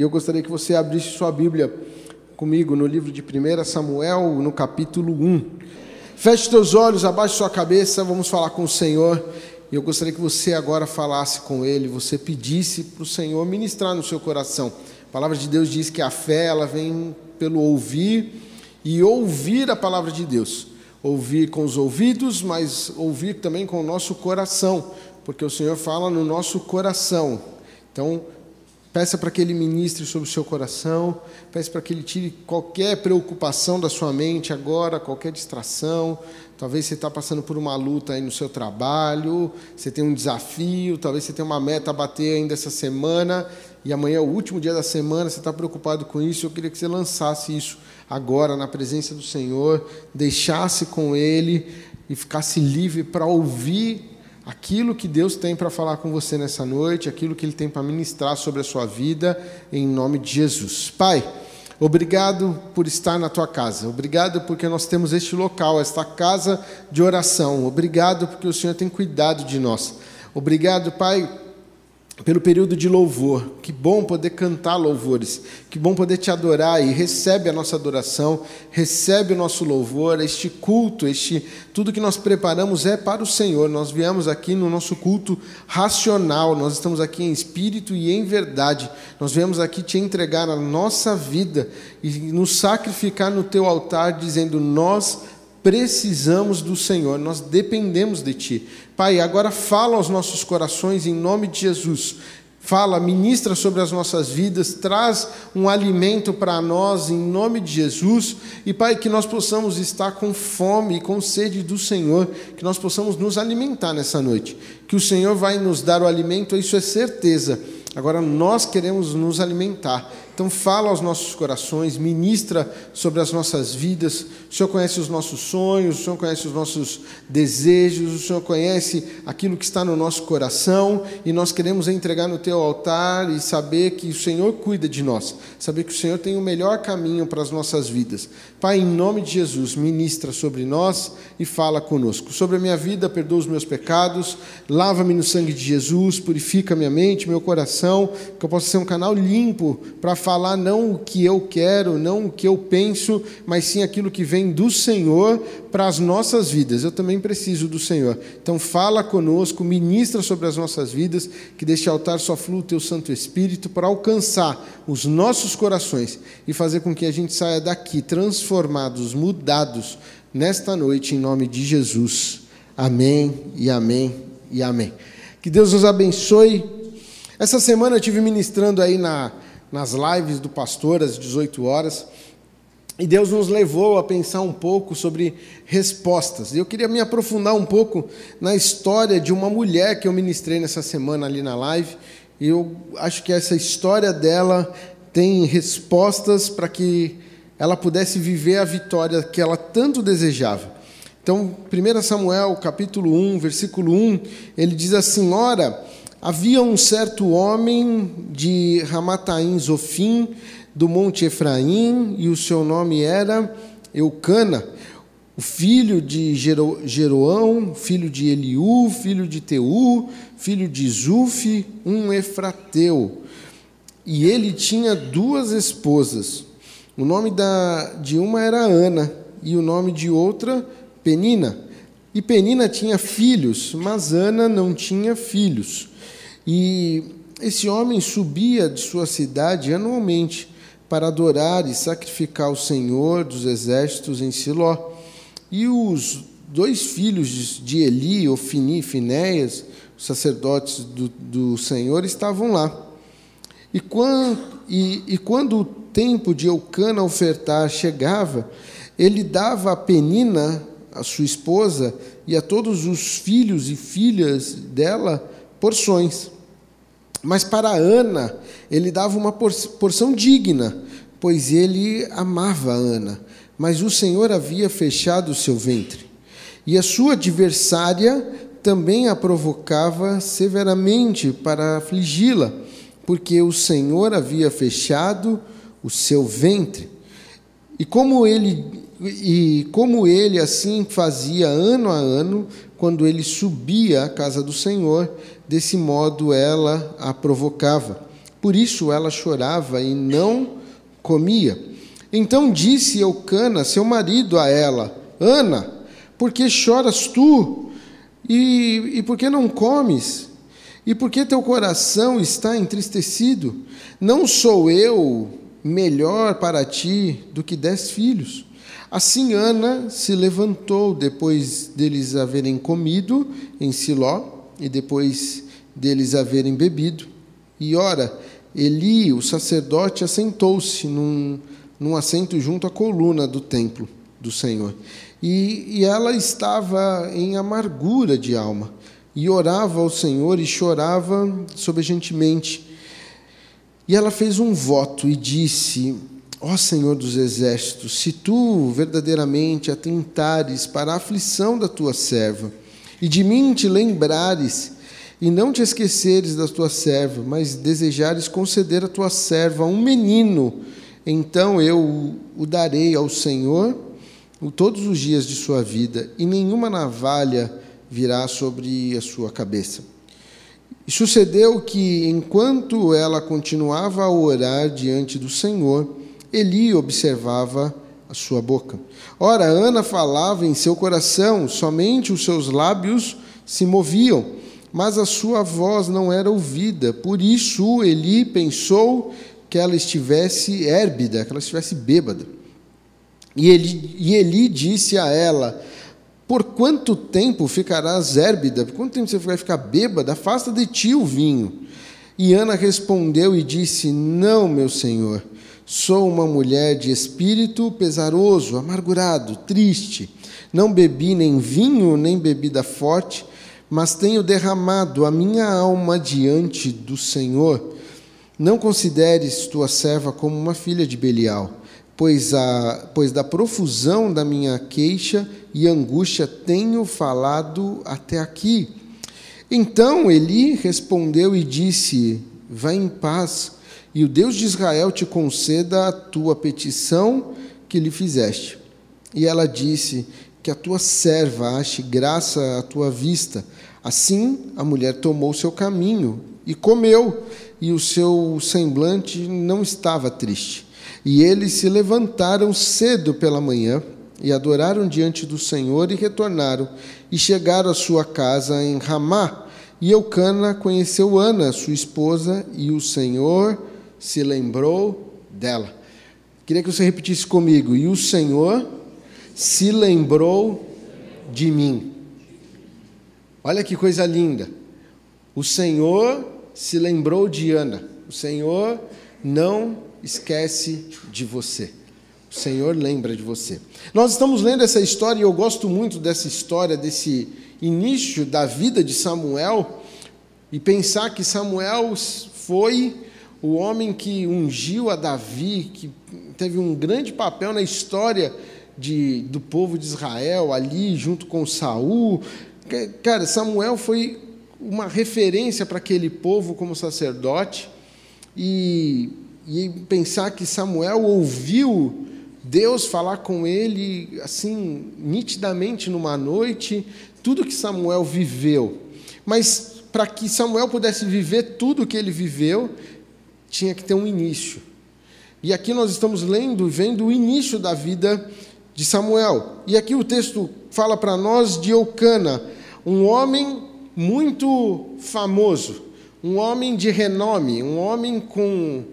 e eu gostaria que você abrisse sua Bíblia comigo no livro de 1 Samuel, no capítulo 1. Feche teus olhos, abaixe sua cabeça, vamos falar com o Senhor. E eu gostaria que você agora falasse com Ele, você pedisse para o Senhor ministrar no seu coração. A palavra de Deus diz que a fé ela vem pelo ouvir e ouvir a palavra de Deus. Ouvir com os ouvidos, mas ouvir também com o nosso coração, porque o Senhor fala no nosso coração. Então, peça para que Ele ministre sobre o seu coração, peça para que Ele tire qualquer preocupação da sua mente agora, qualquer distração. Talvez você está passando por uma luta aí no seu trabalho, você tem um desafio, talvez você tenha uma meta a bater ainda essa semana, e amanhã é o último dia da semana, você está preocupado com isso. Eu queria que você lançasse isso agora na presença do Senhor, deixasse com Ele e ficasse livre para ouvir aquilo que Deus tem para falar com você nessa noite, aquilo que Ele tem para ministrar sobre a sua vida, em nome de Jesus. Pai, obrigado por estar na tua casa, obrigado porque nós temos este local, esta casa de oração, obrigado porque o Senhor tem cuidado de nós. Obrigado, Pai pelo período de louvor. Que bom poder cantar louvores. Que bom poder te adorar e recebe a nossa adoração, recebe o nosso louvor, este culto, este tudo que nós preparamos é para o Senhor. Nós viemos aqui no nosso culto racional. Nós estamos aqui em espírito e em verdade. Nós viemos aqui te entregar a nossa vida e nos sacrificar no teu altar dizendo nós precisamos do Senhor, nós dependemos de Ti. Pai, agora fala aos nossos corações em nome de Jesus. Fala, ministra sobre as nossas vidas, traz um alimento para nós em nome de Jesus. E, Pai, que nós possamos estar com fome e com sede do Senhor, que nós possamos nos alimentar nessa noite. Que o Senhor vai nos dar o alimento, isso é certeza. Agora nós queremos nos alimentar então fala aos nossos corações, ministra sobre as nossas vidas. O Senhor conhece os nossos sonhos, o Senhor conhece os nossos desejos, o Senhor conhece aquilo que está no nosso coração e nós queremos entregar no teu altar e saber que o Senhor cuida de nós, saber que o Senhor tem o melhor caminho para as nossas vidas. Pai, em nome de Jesus, ministra sobre nós e fala conosco. Sobre a minha vida, perdoa os meus pecados, lava-me no sangue de Jesus, purifica minha mente, meu coração, que eu possa ser um canal limpo para falar não o que eu quero, não o que eu penso, mas sim aquilo que vem do Senhor para as nossas vidas. Eu também preciso do Senhor. Então fala conosco, ministra sobre as nossas vidas, que deste altar só flua o teu Santo Espírito para alcançar os nossos corações e fazer com que a gente saia daqui transformados, mudados nesta noite em nome de Jesus. Amém e amém e amém. Que Deus nos abençoe. Essa semana eu estive ministrando aí na nas lives do pastor às 18 horas. E Deus nos levou a pensar um pouco sobre respostas. Eu queria me aprofundar um pouco na história de uma mulher que eu ministrei nessa semana ali na live. E eu acho que essa história dela tem respostas para que ela pudesse viver a vitória que ela tanto desejava. Então, 1 Samuel, capítulo 1, versículo 1, ele diz assim: Ora, Havia um certo homem de Ramataim Zofim, do monte Efraim, e o seu nome era Eucana, o filho de Jero, Jeroão, filho de Eliú, filho de Teu, filho de Zuf, um efrateu. E ele tinha duas esposas. O nome da, de uma era Ana, e o nome de outra, Penina. E Penina tinha filhos, mas Ana não tinha filhos. E esse homem subia de sua cidade anualmente para adorar e sacrificar o Senhor dos exércitos em Siló. E os dois filhos de Eli, Ofini e Finéias, sacerdotes do, do Senhor, estavam lá. E quando, e, e quando o tempo de Eucana ofertar chegava, ele dava a Penina, a sua esposa, e a todos os filhos e filhas dela porções. Mas para Ana, ele dava uma porção digna, pois ele amava Ana. Mas o Senhor havia fechado o seu ventre. E a sua adversária também a provocava severamente para afligi-la, porque o Senhor havia fechado o seu ventre. E como ele e como ele assim fazia ano a ano, quando ele subia à casa do Senhor, desse modo ela a provocava. Por isso ela chorava e não comia. Então disse Eucana, seu marido, a ela: Ana, por que choras tu? E, e por que não comes? E por que teu coração está entristecido? Não sou eu melhor para ti do que dez filhos? Assim Ana se levantou depois deles haverem comido em Siló e depois deles haverem bebido. E ora, Eli, o sacerdote, assentou-se num, num assento junto à coluna do templo do Senhor. E, e ela estava em amargura de alma e orava ao Senhor e chorava sobejantemente. E ela fez um voto e disse: Ó Senhor dos exércitos, se tu verdadeiramente atentares para a aflição da tua serva, e de mim te lembrares, e não te esqueceres da tua serva, mas desejares conceder à tua serva um menino, então eu o darei ao Senhor todos os dias de sua vida, e nenhuma navalha virá sobre a sua cabeça. E sucedeu que, enquanto ela continuava a orar diante do Senhor, Eli observava a sua boca. Ora, Ana falava em seu coração, somente os seus lábios se moviam, mas a sua voz não era ouvida. Por isso Eli pensou que ela estivesse érbida, que ela estivesse bêbada. E Eli, e Eli disse a ela: Por quanto tempo ficarás érbida? Por quanto tempo você vai ficar bêbada? Afasta de ti o vinho. E Ana respondeu e disse: Não, meu senhor Sou uma mulher de espírito pesaroso, amargurado, triste. Não bebi nem vinho, nem bebida forte, mas tenho derramado a minha alma diante do Senhor. Não consideres tua serva como uma filha de Belial, pois, a, pois da profusão da minha queixa e angústia tenho falado até aqui. Então Eli respondeu e disse: Vá em paz e o Deus de Israel te conceda a tua petição que lhe fizeste. E ela disse: Que a tua serva ache graça à tua vista. Assim a mulher tomou seu caminho e comeu, e o seu semblante não estava triste. E eles se levantaram cedo pela manhã e adoraram diante do Senhor e retornaram e chegaram à sua casa em Ramá. E Eucana conheceu Ana, sua esposa, e o Senhor se lembrou dela. Queria que você repetisse comigo. E o Senhor se lembrou de mim. Olha que coisa linda. O Senhor se lembrou de Ana. O Senhor não esquece de você. O Senhor lembra de você. Nós estamos lendo essa história e eu gosto muito dessa história, desse início da vida de Samuel, e pensar que Samuel foi o homem que ungiu a Davi, que teve um grande papel na história de, do povo de Israel, ali junto com Saul. Cara, Samuel foi uma referência para aquele povo como sacerdote, e, e pensar que Samuel ouviu Deus falar com ele assim nitidamente numa noite, tudo que Samuel viveu. Mas para que Samuel pudesse viver tudo o que ele viveu, tinha que ter um início. E aqui nós estamos lendo e vendo o início da vida de Samuel. E aqui o texto fala para nós de Eucana, um homem muito famoso, um homem de renome, um homem com,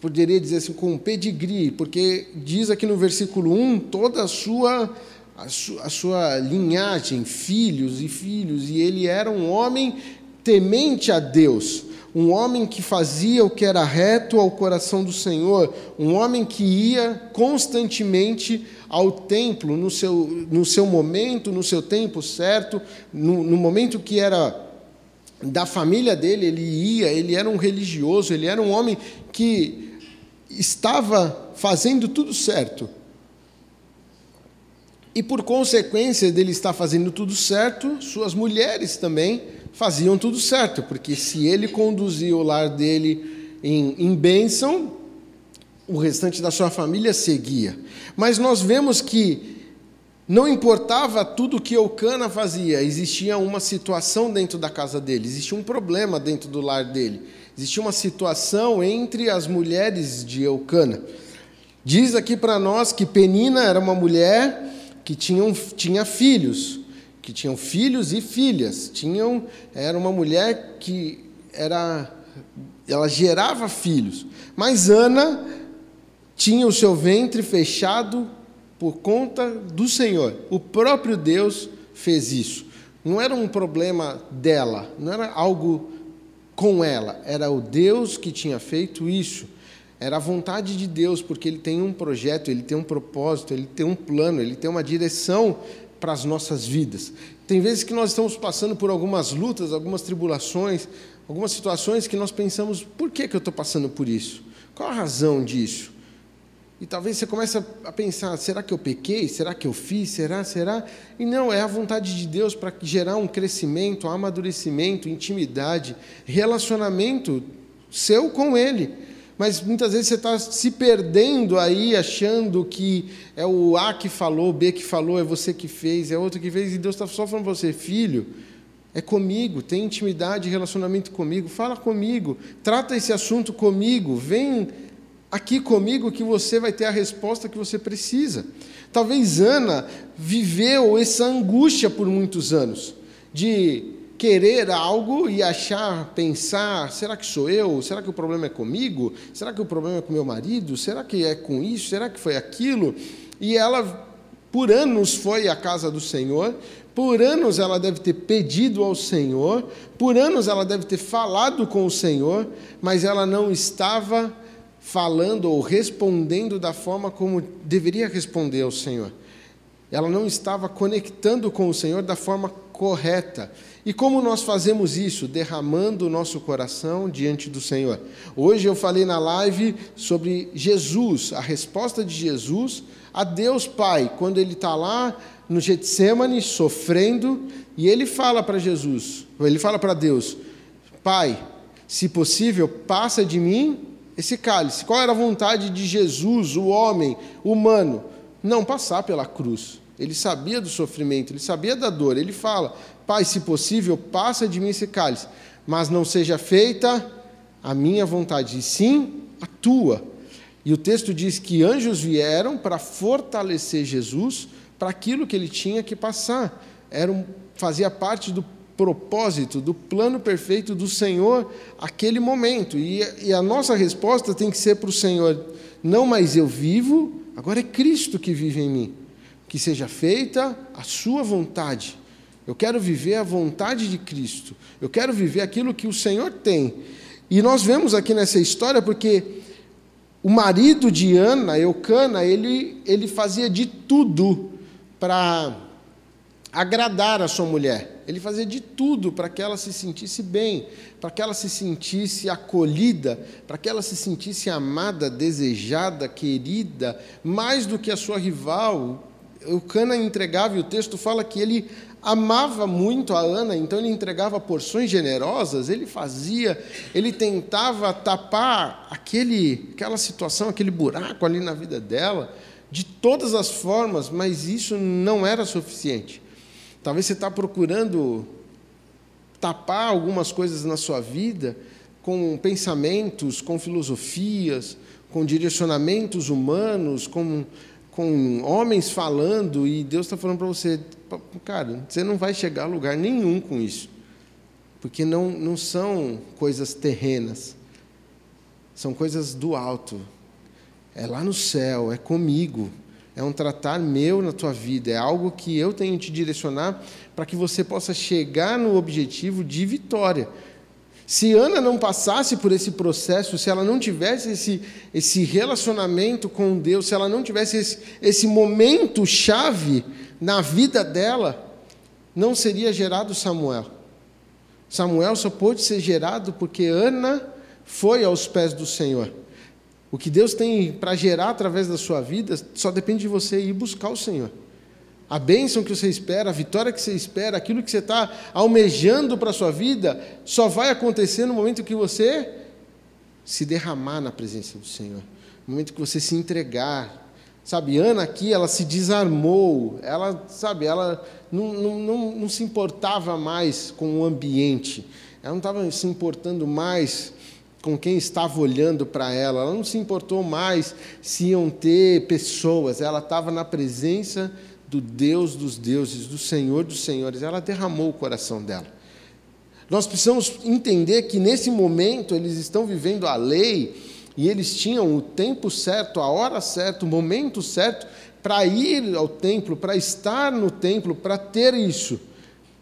poderia dizer assim, com pedigree, porque diz aqui no versículo 1 toda a sua, a sua, a sua linhagem, filhos e filhos, e ele era um homem temente a Deus um homem que fazia o que era reto ao coração do Senhor, um homem que ia constantemente ao templo no seu, no seu momento, no seu tempo certo, no, no momento que era da família dele, ele ia, ele era um religioso, ele era um homem que estava fazendo tudo certo. E por consequência dele estar fazendo tudo certo, suas mulheres também faziam tudo certo, porque se ele conduzia o lar dele em, em bênção, o restante da sua família seguia. Mas nós vemos que não importava tudo que Eucana fazia, existia uma situação dentro da casa dele, existia um problema dentro do lar dele. Existia uma situação entre as mulheres de Eucana. Diz aqui para nós que Penina era uma mulher que tinha, tinha filhos, que tinham filhos e filhas. Tinham, era uma mulher que era, ela gerava filhos. Mas Ana tinha o seu ventre fechado por conta do Senhor. O próprio Deus fez isso. Não era um problema dela, não era algo com ela, era o Deus que tinha feito isso. Era a vontade de Deus, porque Ele tem um projeto, Ele tem um propósito, Ele tem um plano, Ele tem uma direção para as nossas vidas. Tem vezes que nós estamos passando por algumas lutas, algumas tribulações, algumas situações que nós pensamos: por que, que eu estou passando por isso? Qual a razão disso? E talvez você comece a pensar: será que eu pequei? Será que eu fiz? Será? Será? E não, é a vontade de Deus para gerar um crescimento, um amadurecimento, intimidade, relacionamento seu com Ele. Mas muitas vezes você está se perdendo aí, achando que é o A que falou, B que falou, é você que fez, é outro que fez, e Deus está só falando para você, filho. É comigo, tem intimidade, relacionamento comigo, fala comigo, trata esse assunto comigo, vem aqui comigo que você vai ter a resposta que você precisa. Talvez Ana viveu essa angústia por muitos anos, de querer algo e achar, pensar: será que sou eu? Será que o problema é comigo? Será que o problema é com meu marido? Será que é com isso? Será que foi aquilo? E ela, por anos, foi à casa do Senhor, por anos ela deve ter pedido ao Senhor, por anos ela deve ter falado com o Senhor, mas ela não estava falando ou respondendo da forma como deveria responder ao Senhor. Ela não estava conectando com o Senhor da forma correta. E como nós fazemos isso? Derramando o nosso coração diante do Senhor. Hoje eu falei na live sobre Jesus, a resposta de Jesus a Deus Pai, quando ele está lá no Getsemane sofrendo, e ele fala para Jesus, ele fala para Deus: Pai, se possível, passa de mim esse cálice. Qual era a vontade de Jesus, o homem humano? Não passar pela cruz. Ele sabia do sofrimento, ele sabia da dor. Ele fala: Pai, se possível, passa de mim esse cálice, mas não seja feita a minha vontade, e sim a tua. E o texto diz que anjos vieram para fortalecer Jesus para aquilo que ele tinha que passar. Era um, fazia parte do propósito, do plano perfeito do Senhor aquele momento. E, e a nossa resposta tem que ser para o Senhor: não mais eu vivo, agora é Cristo que vive em mim. Que seja feita a Sua vontade. Eu quero viver a vontade de Cristo. Eu quero viver aquilo que o Senhor tem. E nós vemos aqui nessa história porque o marido de Ana, Eucana, ele, ele fazia de tudo para agradar a sua mulher. Ele fazia de tudo para que ela se sentisse bem, para que ela se sentisse acolhida, para que ela se sentisse amada, desejada, querida, mais do que a sua rival. O Cana entregava, e o texto fala que ele amava muito a Ana, então ele entregava porções generosas, ele fazia, ele tentava tapar aquele, aquela situação, aquele buraco ali na vida dela, de todas as formas, mas isso não era suficiente. Talvez você está procurando tapar algumas coisas na sua vida com pensamentos, com filosofias, com direcionamentos humanos, com, com homens falando, e Deus está falando para você, cara, você não vai chegar a lugar nenhum com isso, porque não, não são coisas terrenas, são coisas do alto, é lá no céu, é comigo é um tratar meu na tua vida, é algo que eu tenho que te direcionar para que você possa chegar no objetivo de vitória. Se Ana não passasse por esse processo, se ela não tivesse esse, esse relacionamento com Deus, se ela não tivesse esse, esse momento chave na vida dela, não seria gerado Samuel. Samuel só pôde ser gerado porque Ana foi aos pés do Senhor. O que Deus tem para gerar através da sua vida só depende de você ir buscar o Senhor. A bênção que você espera, a vitória que você espera, aquilo que você está almejando para a sua vida, só vai acontecer no momento que você se derramar na presença do Senhor, no momento que você se entregar. Sabe, Ana aqui, ela se desarmou, ela, sabe, ela não, não, não, não se importava mais com o ambiente, ela não estava se importando mais com quem estava olhando para ela. Ela não se importou mais se iam ter pessoas. Ela estava na presença do Deus dos deuses, do Senhor dos senhores. Ela derramou o coração dela. Nós precisamos entender que nesse momento eles estão vivendo a lei e eles tinham o tempo certo, a hora certa, o momento certo para ir ao templo, para estar no templo, para ter isso.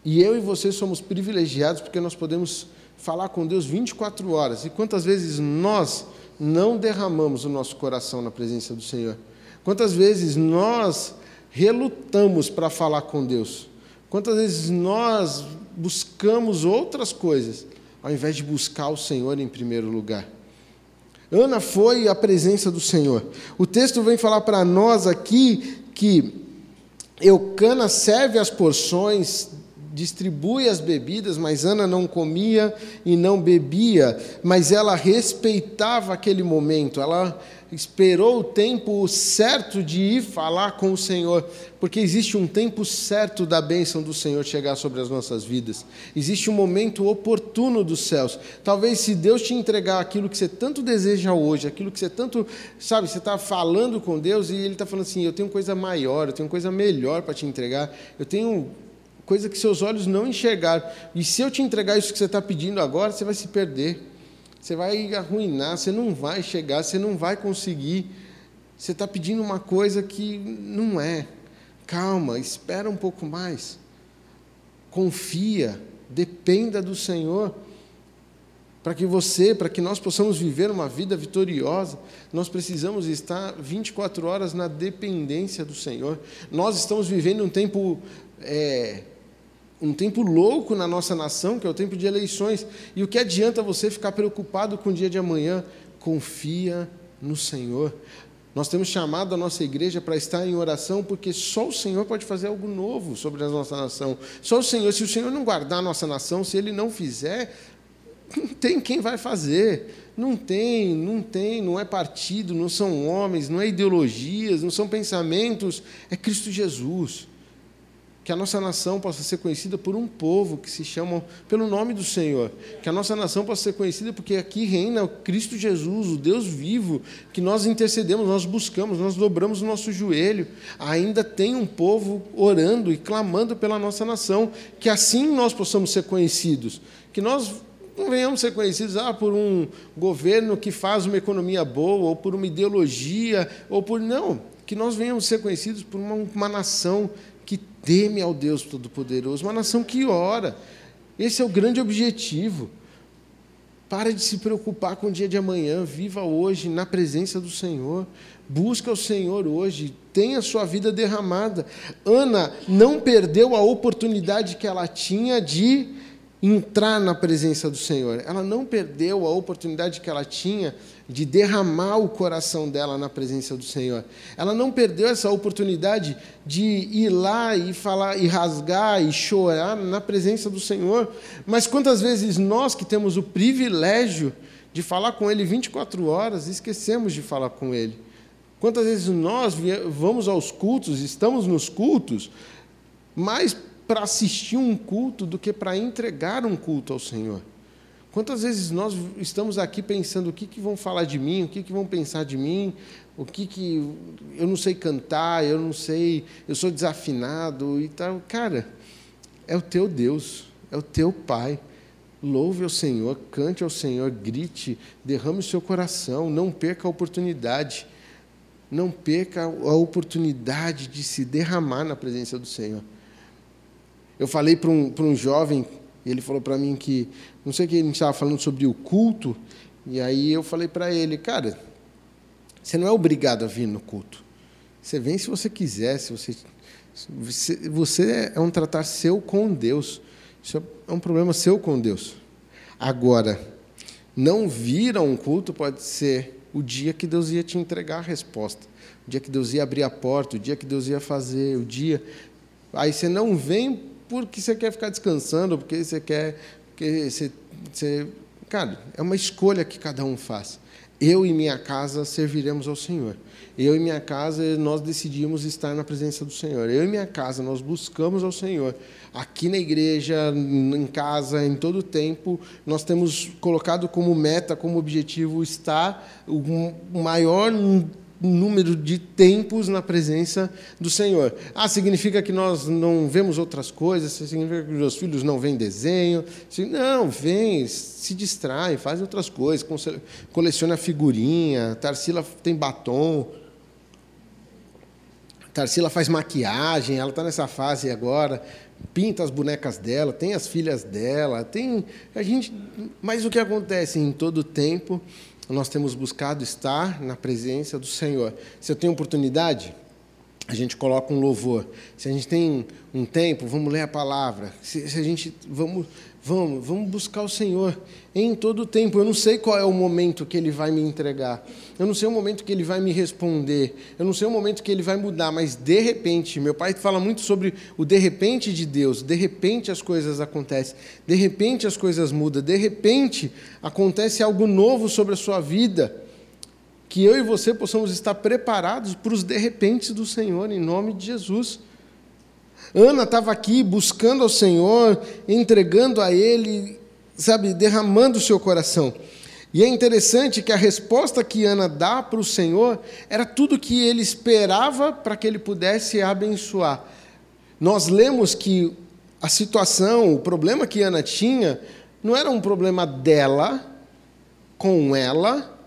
E eu e você somos privilegiados porque nós podemos falar com Deus 24 horas. E quantas vezes nós não derramamos o nosso coração na presença do Senhor? Quantas vezes nós relutamos para falar com Deus? Quantas vezes nós buscamos outras coisas ao invés de buscar o Senhor em primeiro lugar? Ana foi à presença do Senhor. O texto vem falar para nós aqui que Eucana serve as porções distribui as bebidas, mas Ana não comia e não bebia, mas ela respeitava aquele momento, ela esperou o tempo certo de ir falar com o Senhor, porque existe um tempo certo da bênção do Senhor chegar sobre as nossas vidas, existe um momento oportuno dos céus. Talvez se Deus te entregar aquilo que você tanto deseja hoje, aquilo que você tanto, sabe, você está falando com Deus e Ele está falando assim: eu tenho coisa maior, eu tenho coisa melhor para te entregar, eu tenho coisa que seus olhos não enxergaram. E se eu te entregar isso que você está pedindo agora, você vai se perder. Você vai arruinar, você não vai chegar, você não vai conseguir. Você está pedindo uma coisa que não é. Calma, espera um pouco mais. Confia, dependa do Senhor. Para que você, para que nós possamos viver uma vida vitoriosa, nós precisamos estar 24 horas na dependência do Senhor. Nós estamos vivendo um tempo é, um tempo louco na nossa nação, que é o tempo de eleições. E o que adianta você ficar preocupado com o dia de amanhã? Confia no Senhor. Nós temos chamado a nossa igreja para estar em oração, porque só o Senhor pode fazer algo novo sobre a nossa nação. Só o Senhor, se o Senhor não guardar a nossa nação, se Ele não fizer, não tem quem vai fazer. Não tem, não tem, não é partido, não são homens, não é ideologias, não são pensamentos, é Cristo Jesus que a nossa nação possa ser conhecida por um povo que se chama pelo nome do Senhor. Que a nossa nação possa ser conhecida porque aqui reina o Cristo Jesus, o Deus vivo, que nós intercedemos, nós buscamos, nós dobramos o nosso joelho. Ainda tem um povo orando e clamando pela nossa nação, que assim nós possamos ser conhecidos. Que nós não venhamos ser conhecidos ah, por um governo que faz uma economia boa, ou por uma ideologia, ou por. Não, que nós venhamos ser conhecidos por uma, uma nação teme ao Deus Todo-Poderoso, uma nação que ora. Esse é o grande objetivo. Para de se preocupar com o dia de amanhã, viva hoje na presença do Senhor. Busca o Senhor hoje, tenha sua vida derramada. Ana não perdeu a oportunidade que ela tinha de entrar na presença do Senhor. Ela não perdeu a oportunidade que ela tinha de derramar o coração dela na presença do Senhor. Ela não perdeu essa oportunidade de ir lá e falar e rasgar e chorar na presença do Senhor. Mas quantas vezes nós que temos o privilégio de falar com ele 24 horas, esquecemos de falar com ele? Quantas vezes nós vamos aos cultos, estamos nos cultos, mas para assistir um culto do que para entregar um culto ao Senhor. Quantas vezes nós estamos aqui pensando o que, que vão falar de mim, o que, que vão pensar de mim, o que, que eu não sei cantar, eu não sei, eu sou desafinado e tal. Cara, é o teu Deus, é o teu Pai. Louve ao Senhor, cante ao Senhor, grite, derrame o seu coração, não perca a oportunidade. Não perca a oportunidade de se derramar na presença do Senhor. Eu falei para um, um jovem, ele falou para mim que, não sei o que, ele estava falando sobre o culto, e aí eu falei para ele, cara, você não é obrigado a vir no culto. Você vem se você quiser, se você, você, você é um tratar seu com Deus. Isso é um problema seu com Deus. Agora, não vir a um culto pode ser o dia que Deus ia te entregar a resposta, o dia que Deus ia abrir a porta, o dia que Deus ia fazer, o dia. Aí você não vem porque você quer ficar descansando, porque você quer. Porque você, você, cara, é uma escolha que cada um faz. eu e minha casa serviremos ao Senhor. Eu e minha casa, nós decidimos estar na presença do Senhor. Eu e minha casa, nós buscamos ao Senhor. Aqui na igreja, em casa, em todo o tempo, nós temos colocado como meta, como objetivo, estar o maior número de tempos na presença do Senhor. Ah, significa que nós não vemos outras coisas? Significa que os filhos não veem desenho? Não, vem, se distrai, faz outras coisas, coleciona figurinha, Tarsila tem batom, Tarsila faz maquiagem, ela está nessa fase agora, pinta as bonecas dela, tem as filhas dela, tem a gente, mas o que acontece em todo tempo, nós temos buscado estar na presença do Senhor. Se eu tenho oportunidade, a gente coloca um louvor. Se a gente tem um tempo, vamos ler a palavra. Se, se a gente vamos Vamos, vamos buscar o Senhor em todo o tempo. Eu não sei qual é o momento que Ele vai me entregar. Eu não sei o momento que Ele vai me responder. Eu não sei o momento que Ele vai mudar. Mas de repente, meu pai fala muito sobre o de repente de Deus. De repente as coisas acontecem. De repente as coisas mudam. De repente acontece algo novo sobre a sua vida. Que eu e você possamos estar preparados para os de repente do Senhor, em nome de Jesus. Ana estava aqui buscando ao Senhor, entregando a Ele, sabe, derramando o seu coração. E é interessante que a resposta que Ana dá para o Senhor era tudo que ele esperava para que ele pudesse abençoar. Nós lemos que a situação, o problema que Ana tinha, não era um problema dela, com ela,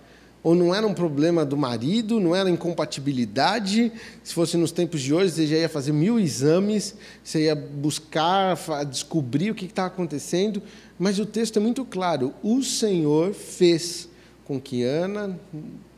ou não era um problema do marido, não era incompatibilidade. Se fosse nos tempos de hoje, você já ia fazer mil exames, você ia buscar, descobrir o que estava acontecendo. Mas o texto é muito claro: o Senhor fez com que Ana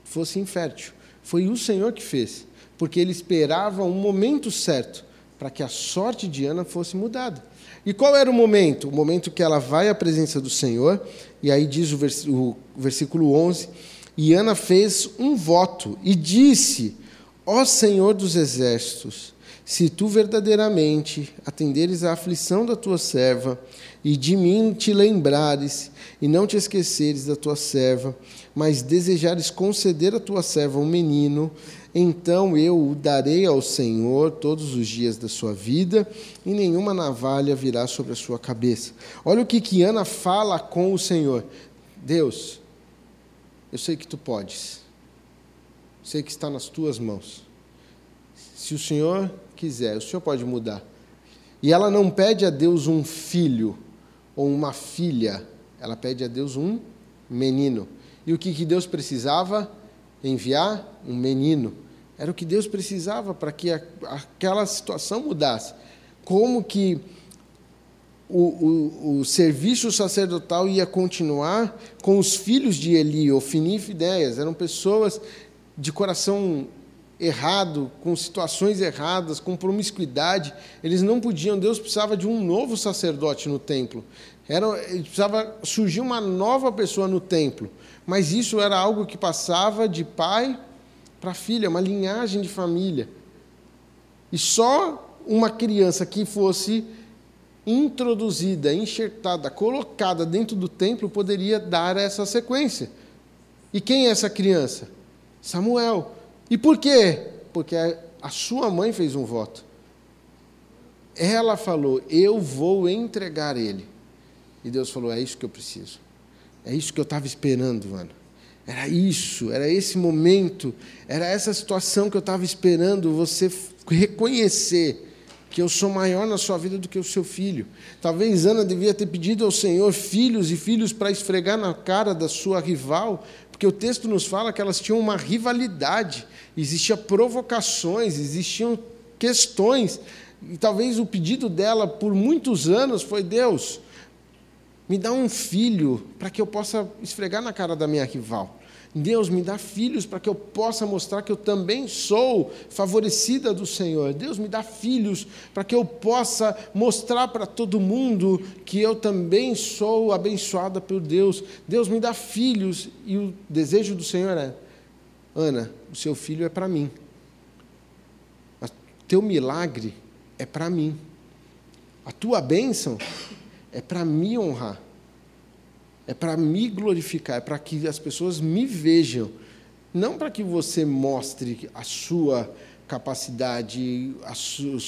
fosse infértil. Foi o Senhor que fez, porque ele esperava um momento certo para que a sorte de Ana fosse mudada. E qual era o momento? O momento que ela vai à presença do Senhor, e aí diz o versículo 11 e Ana fez um voto e disse: Ó Senhor dos exércitos, se tu verdadeiramente atenderes à aflição da tua serva, e de mim te lembrares, e não te esqueceres da tua serva, mas desejares conceder à tua serva um menino, então eu o darei ao Senhor todos os dias da sua vida, e nenhuma navalha virá sobre a sua cabeça. Olha o que, que Ana fala com o Senhor. Deus, eu sei que tu podes. Sei que está nas tuas mãos. Se o Senhor quiser, o Senhor pode mudar. E ela não pede a Deus um filho ou uma filha, ela pede a Deus um menino. E o que, que Deus precisava? Enviar um menino. Era o que Deus precisava para que aquela situação mudasse. Como que o, o, o, serviço sacerdotal ia continuar com os filhos de Eli, Ofini e Fidéias. Eram pessoas de coração errado, com situações erradas, com promiscuidade. Eles não podiam, Deus precisava de um novo sacerdote no templo. Era, precisava surgir uma nova pessoa no templo. Mas isso era algo que passava de pai para filha, uma linhagem de família. E só uma criança que fosse introduzida, enxertada, colocada dentro do templo poderia dar essa sequência. E quem é essa criança? Samuel. E por quê? Porque a sua mãe fez um voto. Ela falou: Eu vou entregar ele. E Deus falou: É isso que eu preciso. É isso que eu estava esperando, mano. Era isso, era esse momento, era essa situação que eu estava esperando você reconhecer que eu sou maior na sua vida do que o seu filho. Talvez Ana devia ter pedido ao Senhor filhos e filhos para esfregar na cara da sua rival, porque o texto nos fala que elas tinham uma rivalidade, existiam provocações, existiam questões. E talvez o pedido dela por muitos anos foi: Deus, me dá um filho para que eu possa esfregar na cara da minha rival. Deus me dá filhos para que eu possa mostrar que eu também sou favorecida do Senhor. Deus me dá filhos para que eu possa mostrar para todo mundo que eu também sou abençoada por Deus. Deus me dá filhos e o desejo do Senhor é: Ana, o seu filho é para mim. O teu milagre é para mim. A tua bênção é para me honrar. É para me glorificar, é para que as pessoas me vejam, não para que você mostre a sua capacidade, a su,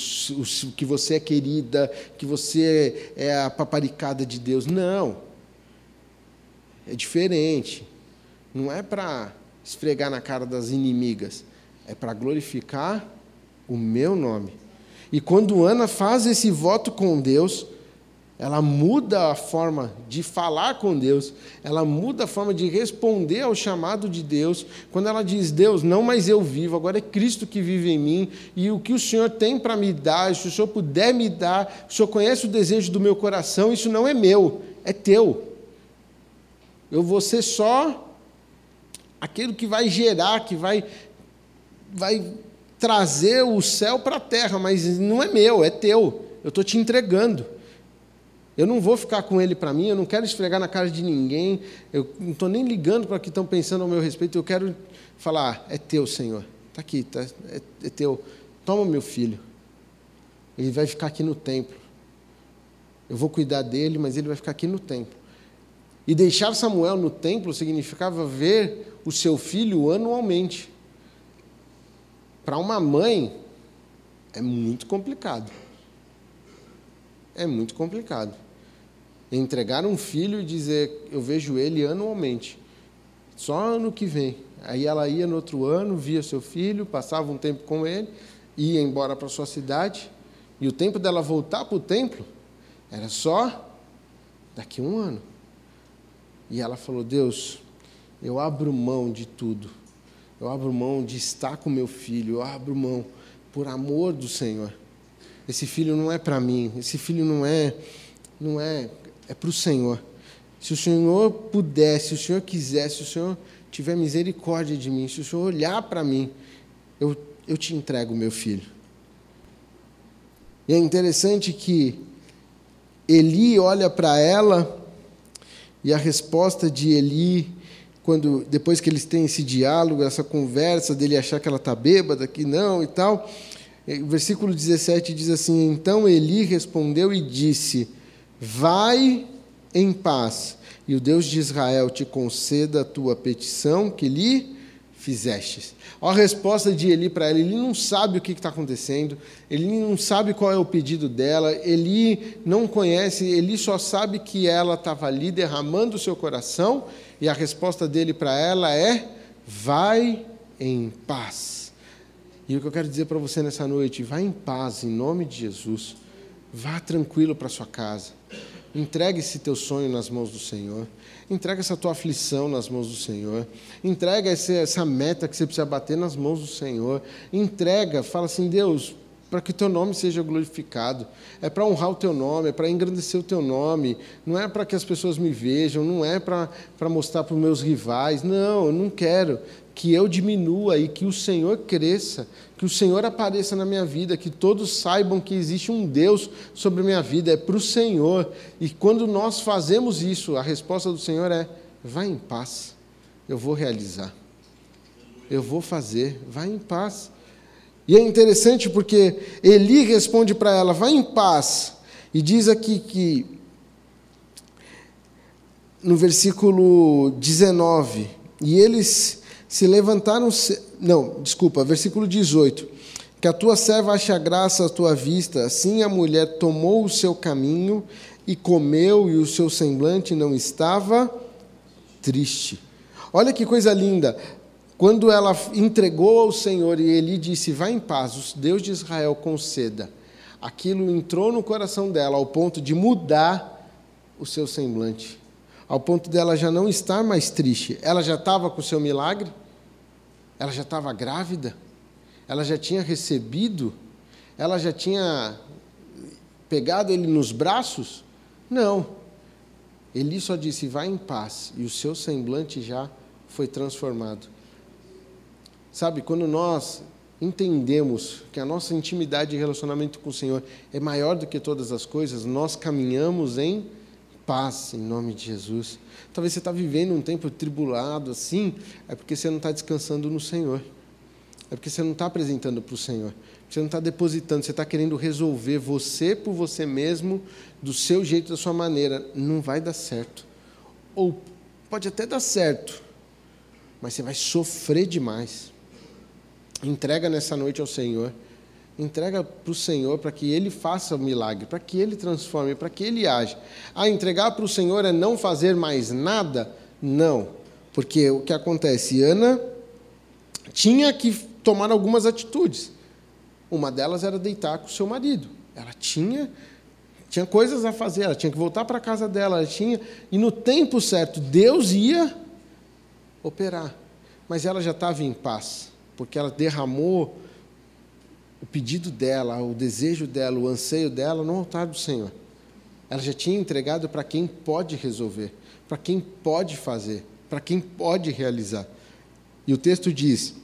que você é querida, que você é a paparicada de Deus. Não. É diferente. Não é para esfregar na cara das inimigas, é para glorificar o meu nome. E quando Ana faz esse voto com Deus, ela muda a forma de falar com Deus, ela muda a forma de responder ao chamado de Deus. Quando ela diz: Deus, não mais eu vivo, agora é Cristo que vive em mim, e o que o Senhor tem para me dar, se o Senhor puder me dar, o Senhor conhece o desejo do meu coração, isso não é meu, é teu. Eu vou ser só aquilo que vai gerar, que vai, vai trazer o céu para a terra, mas não é meu, é teu. Eu estou te entregando. Eu não vou ficar com ele para mim, eu não quero esfregar na cara de ninguém, eu não estou nem ligando para o que estão pensando ao meu respeito, eu quero falar: é teu, Senhor, está aqui, tá, é, é teu, toma meu filho, ele vai ficar aqui no templo. Eu vou cuidar dele, mas ele vai ficar aqui no templo. E deixar Samuel no templo significava ver o seu filho anualmente. Para uma mãe, é muito complicado. É muito complicado entregar um filho e dizer, eu vejo ele anualmente, só ano que vem. Aí ela ia no outro ano, via seu filho, passava um tempo com ele, ia embora para sua cidade, e o tempo dela voltar para o templo era só daqui a um ano. E ela falou: Deus, eu abro mão de tudo, eu abro mão de estar com meu filho, eu abro mão por amor do Senhor. Esse filho não é para mim, esse filho não é, não é é para o Senhor. Se o Senhor pudesse, se o Senhor quisesse, se o Senhor tiver misericórdia de mim, se o Senhor olhar para mim, eu, eu te entrego meu filho. E é interessante que Eli olha para ela e a resposta de Eli, quando depois que eles têm esse diálogo, essa conversa dele achar que ela está bêbada, que não e tal, o versículo 17 diz assim: Então Eli respondeu e disse: Vai em paz, e o Deus de Israel te conceda a tua petição que lhe fizestes. Olha a resposta de Eli para ela. Ele não sabe o que está acontecendo, ele não sabe qual é o pedido dela, ele não conhece, ele só sabe que ela estava ali derramando o seu coração, e a resposta dele para ela é: vai em paz. E o que eu quero dizer para você nessa noite, vá em paz, em nome de Jesus. Vá tranquilo para sua casa. Entregue esse teu sonho nas mãos do Senhor. Entrega essa tua aflição nas mãos do Senhor. Entrega essa meta que você precisa bater nas mãos do Senhor. Entrega, fala assim, Deus, para que o teu nome seja glorificado. É para honrar o teu nome, é para engrandecer o teu nome. Não é para que as pessoas me vejam, não é para mostrar para os meus rivais. Não, eu não quero que eu diminua e que o Senhor cresça, que o Senhor apareça na minha vida, que todos saibam que existe um Deus sobre a minha vida, é para o Senhor. E quando nós fazemos isso, a resposta do Senhor é: vá em paz, eu vou realizar, eu vou fazer, vá em paz. E é interessante porque Eli responde para ela: vá em paz, e diz aqui que, no versículo 19, e eles se levantaram. Não, desculpa, versículo 18. Que a tua serva ache graça à tua vista. Assim a mulher tomou o seu caminho e comeu, e o seu semblante não estava triste. Olha que coisa linda. Quando ela entregou ao Senhor e ele disse: Vá em paz, o Deus de Israel conceda. Aquilo entrou no coração dela ao ponto de mudar o seu semblante ao ponto dela já não estar mais triste. Ela já estava com o seu milagre? Ela já estava grávida? Ela já tinha recebido? Ela já tinha pegado ele nos braços? Não. Ele só disse: vá em paz, e o seu semblante já foi transformado. Sabe, quando nós entendemos que a nossa intimidade e relacionamento com o Senhor é maior do que todas as coisas, nós caminhamos em paz em nome de Jesus. Talvez você está vivendo um tempo tribulado assim, é porque você não está descansando no Senhor. É porque você não está apresentando para o Senhor. Você não está depositando, você está querendo resolver você por você mesmo, do seu jeito, da sua maneira. Não vai dar certo. ou pode até dar certo, mas você vai sofrer demais. Entrega nessa noite ao Senhor. Entrega para o Senhor para que Ele faça o milagre, para que Ele transforme, para que Ele age. Ah, entregar para o Senhor é não fazer mais nada? Não. Porque o que acontece? Ana tinha que tomar algumas atitudes. Uma delas era deitar com o seu marido. Ela tinha tinha coisas a fazer, ela tinha que voltar para a casa dela, ela tinha e no tempo certo Deus ia operar. Mas ela já estava em paz, porque ela derramou o pedido dela, o desejo dela, o anseio dela no altar do Senhor. Ela já tinha entregado para quem pode resolver, para quem pode fazer, para quem pode realizar. E o texto diz: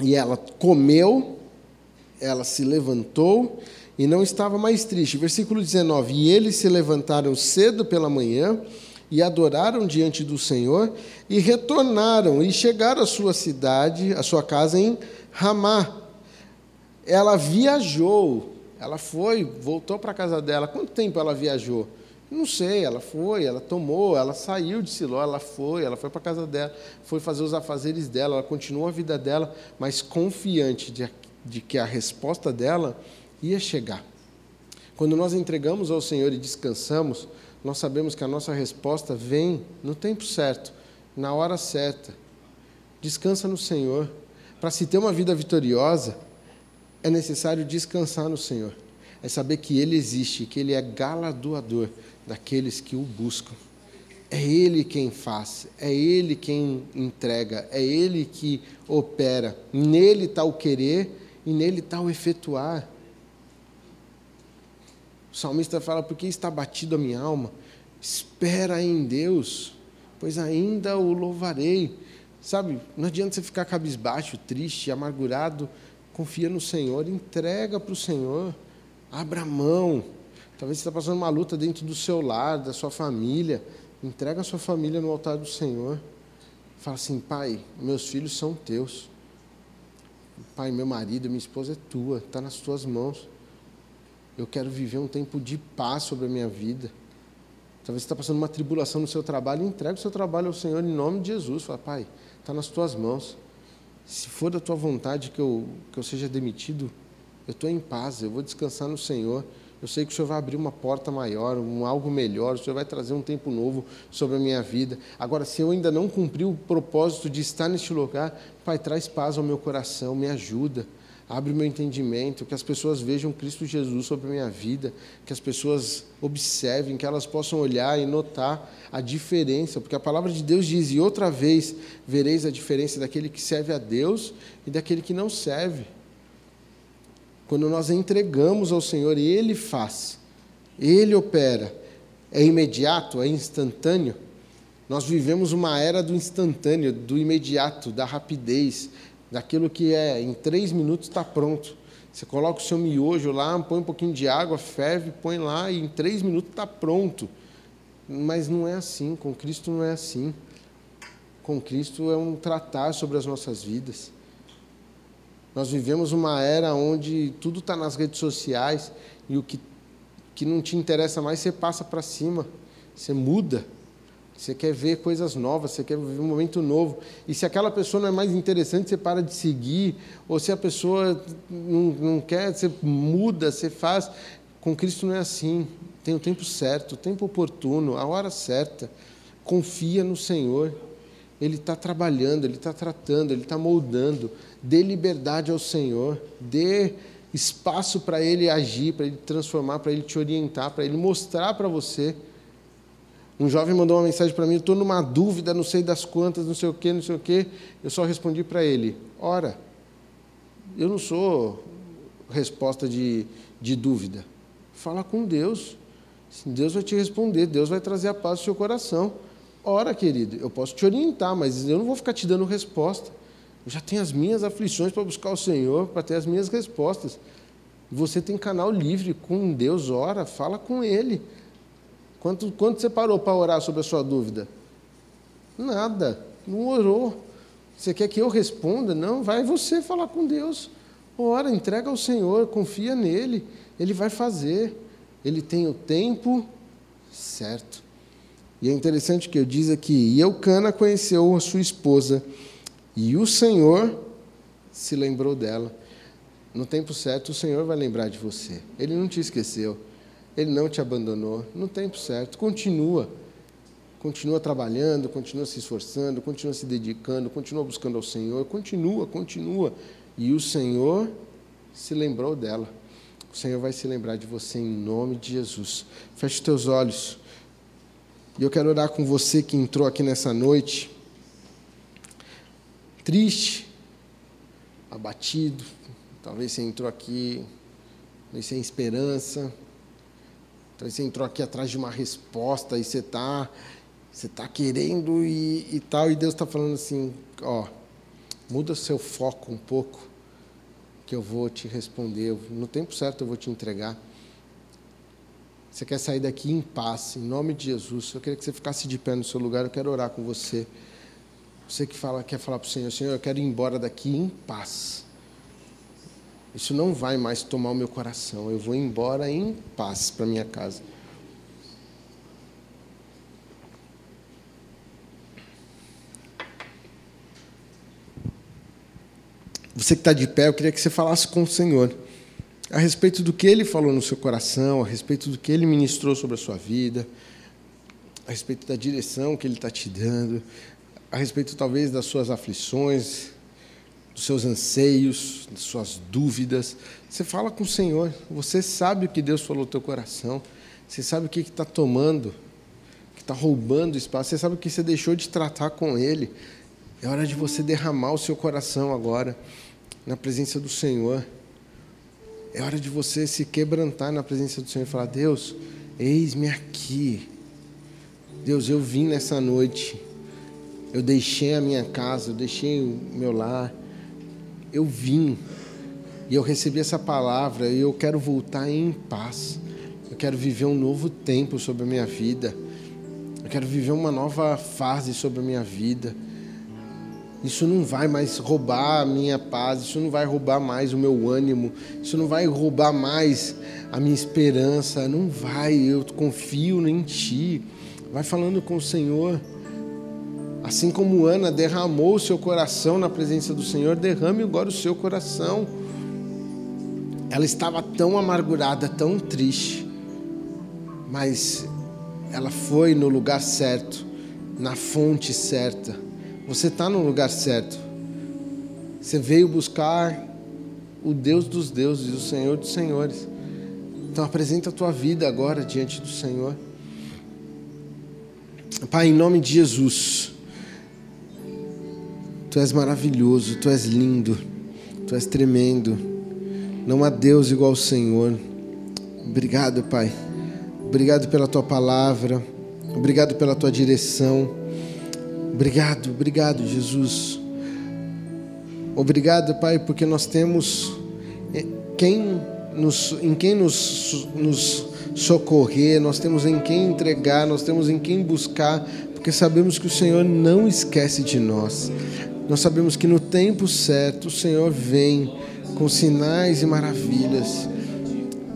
E ela comeu, ela se levantou e não estava mais triste. Versículo 19: E eles se levantaram cedo pela manhã e adoraram diante do Senhor e retornaram e chegaram à sua cidade, à sua casa em Ramá. Ela viajou, ela foi, voltou para a casa dela. Quanto tempo ela viajou? Não sei, ela foi, ela tomou, ela saiu de Siló, ela foi, ela foi para a casa dela, foi fazer os afazeres dela, ela continuou a vida dela, mas confiante de, de que a resposta dela ia chegar. Quando nós entregamos ao Senhor e descansamos, nós sabemos que a nossa resposta vem no tempo certo, na hora certa. Descansa no Senhor. Para se ter uma vida vitoriosa, é necessário descansar no Senhor. É saber que Ele existe, que Ele é galardoador daqueles que o buscam. É Ele quem faz, é Ele quem entrega, é Ele que opera. Nele está o querer e nele está o efetuar. O salmista fala: Por que está batido a minha alma? Espera em Deus, pois ainda o louvarei. Sabe, não adianta você ficar cabisbaixo, triste, amargurado. Confia no Senhor, entrega para o Senhor, abra mão. Talvez você está passando uma luta dentro do seu lar, da sua família. Entrega a sua família no altar do Senhor. Fala assim, pai, meus filhos são teus. Pai, meu marido, minha esposa é tua, está nas tuas mãos. Eu quero viver um tempo de paz sobre a minha vida. Talvez você está passando uma tribulação no seu trabalho, entregue o seu trabalho ao Senhor em nome de Jesus. Fala, Pai, está nas tuas mãos. Se for da tua vontade que eu, que eu seja demitido, eu estou em paz, eu vou descansar no Senhor. Eu sei que o Senhor vai abrir uma porta maior, um algo melhor, o Senhor vai trazer um tempo novo sobre a minha vida. Agora, se eu ainda não cumpri o propósito de estar neste lugar, Pai, traz paz ao meu coração, me ajuda abre o meu entendimento, que as pessoas vejam Cristo Jesus sobre a minha vida, que as pessoas observem, que elas possam olhar e notar a diferença, porque a palavra de Deus diz: e outra vez vereis a diferença daquele que serve a Deus e daquele que não serve. Quando nós entregamos ao Senhor, Ele faz, Ele opera, é imediato, é instantâneo. Nós vivemos uma era do instantâneo, do imediato, da rapidez, daquilo que é em três minutos está pronto. Você coloca o seu miojo lá, põe um pouquinho de água, ferve, põe lá e em três minutos está pronto. Mas não é assim, com Cristo não é assim. Com Cristo é um tratar sobre as nossas vidas. Nós vivemos uma era onde tudo está nas redes sociais e o que, que não te interessa mais você passa para cima, você muda. Você quer ver coisas novas, você quer viver um momento novo. E se aquela pessoa não é mais interessante, você para de seguir. Ou se a pessoa não, não quer, você muda, você faz. Com Cristo não é assim. Tem o tempo certo, o tempo oportuno, a hora certa. Confia no Senhor. Ele está trabalhando, Ele está tratando, Ele está moldando. Dê liberdade ao Senhor. Dê espaço para Ele agir, para Ele transformar, para Ele te orientar, para Ele mostrar para você um jovem mandou uma mensagem para mim, estou numa dúvida, não sei das quantas, não sei o que, não sei o que. Eu só respondi para ele, ora, eu não sou resposta de, de dúvida. Fala com Deus. Deus vai te responder, Deus vai trazer a paz ao seu coração. Ora, querido, eu posso te orientar, mas eu não vou ficar te dando resposta. Eu já tenho as minhas aflições para buscar o Senhor, para ter as minhas respostas. Você tem canal livre com Deus, ora, fala com Ele. Quanto, quanto você parou para orar sobre a sua dúvida? Nada, não orou. Você quer que eu responda? Não, vai você falar com Deus. Ora, entrega ao Senhor, confia nele, ele vai fazer. Ele tem o tempo certo. E é interessante que eu diz aqui: E Eucana conheceu a sua esposa, e o Senhor se lembrou dela. No tempo certo, o Senhor vai lembrar de você. Ele não te esqueceu. Ele não te abandonou. No tempo certo, continua. Continua trabalhando, continua se esforçando, continua se dedicando, continua buscando ao Senhor, continua, continua. E o Senhor se lembrou dela. O Senhor vai se lembrar de você em nome de Jesus. Feche os teus olhos. E eu quero orar com você que entrou aqui nessa noite, triste, abatido. Talvez você entrou aqui sem esperança. Talvez você entrou aqui atrás de uma resposta e você está você está querendo e, e, tal, e Deus está falando assim: ó, muda seu foco um pouco, que eu vou te responder. No tempo certo eu vou te entregar. Você quer sair daqui em paz, em nome de Jesus. Eu queria que você ficasse de pé no seu lugar, eu quero orar com você. Você que fala, quer falar para o Senhor, Senhor, eu quero ir embora daqui em paz. Isso não vai mais tomar o meu coração. Eu vou embora em paz para minha casa. Você que está de pé, eu queria que você falasse com o Senhor a respeito do que Ele falou no seu coração, a respeito do que Ele ministrou sobre a sua vida, a respeito da direção que Ele está te dando, a respeito talvez das suas aflições, dos seus anseios, das suas dúvidas. Você fala com o Senhor, você sabe o que Deus falou no teu coração, você sabe o que está tomando, que está roubando espaço, você sabe o que você deixou de tratar com Ele. É hora de você derramar o seu coração agora na presença do Senhor. É hora de você se quebrantar na presença do Senhor e falar: Deus, eis-me aqui. Deus, eu vim nessa noite. Eu deixei a minha casa, eu deixei o meu lar. Eu vim e eu recebi essa palavra e eu quero voltar em paz. Eu quero viver um novo tempo sobre a minha vida. Eu quero viver uma nova fase sobre a minha vida. Isso não vai mais roubar a minha paz, isso não vai roubar mais o meu ânimo, isso não vai roubar mais a minha esperança, não vai, eu confio em Ti. Vai falando com o Senhor. Assim como Ana derramou o seu coração na presença do Senhor, derrame agora o seu coração. Ela estava tão amargurada, tão triste, mas ela foi no lugar certo, na fonte certa você está no lugar certo. Você veio buscar o Deus dos deuses, o Senhor dos senhores. Então apresenta a tua vida agora diante do Senhor. Pai, em nome de Jesus, Tu és maravilhoso, Tu és lindo, Tu és tremendo. Não há Deus igual ao Senhor. Obrigado, Pai. Obrigado pela Tua palavra. Obrigado pela Tua direção. Obrigado, obrigado, Jesus. Obrigado, Pai, porque nós temos quem nos, em quem nos, nos socorrer, nós temos em quem entregar, nós temos em quem buscar, porque sabemos que o Senhor não esquece de nós. Nós sabemos que no tempo certo o Senhor vem com sinais e maravilhas.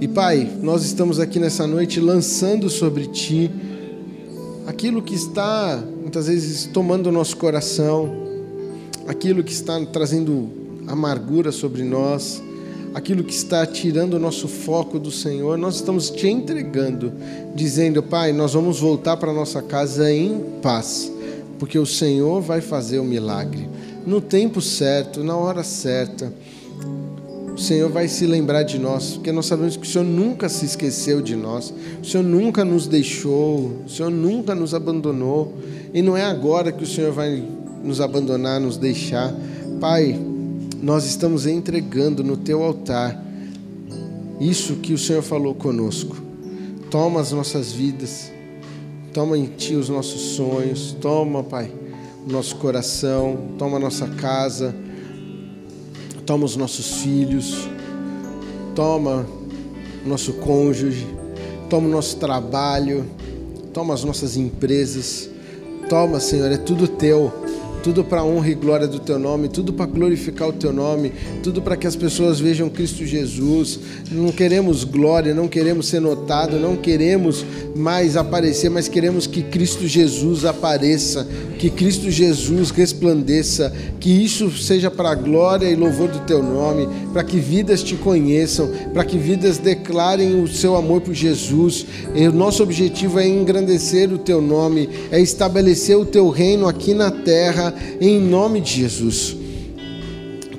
E Pai, nós estamos aqui nessa noite lançando sobre Ti aquilo que está muitas vezes tomando o nosso coração, aquilo que está trazendo amargura sobre nós, aquilo que está tirando o nosso foco do Senhor, nós estamos te entregando, dizendo, Pai, nós vamos voltar para nossa casa em paz, porque o Senhor vai fazer o milagre no tempo certo, na hora certa. O Senhor vai se lembrar de nós, porque nós sabemos que o Senhor nunca se esqueceu de nós, o Senhor nunca nos deixou, o Senhor nunca nos abandonou. E não é agora que o Senhor vai nos abandonar, nos deixar. Pai, nós estamos entregando no teu altar isso que o Senhor falou conosco. Toma as nossas vidas, toma em ti os nossos sonhos, toma, Pai, o nosso coração, toma a nossa casa, toma os nossos filhos, toma o nosso cônjuge, toma o nosso trabalho, toma as nossas empresas. Toma, Senhor, é tudo teu tudo para a honra e glória do teu nome, tudo para glorificar o teu nome, tudo para que as pessoas vejam Cristo Jesus. Não queremos glória, não queremos ser notado, não queremos mais aparecer, mas queremos que Cristo Jesus apareça, que Cristo Jesus resplandeça, que isso seja para a glória e louvor do teu nome, para que vidas te conheçam, para que vidas declarem o seu amor por Jesus. E o nosso objetivo é engrandecer o teu nome, é estabelecer o teu reino aqui na terra, em nome de Jesus.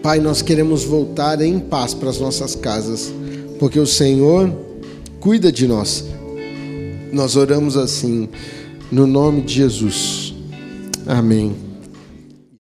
Pai, nós queremos voltar em paz para as nossas casas, porque o Senhor cuida de nós. Nós oramos assim, no nome de Jesus. Amém.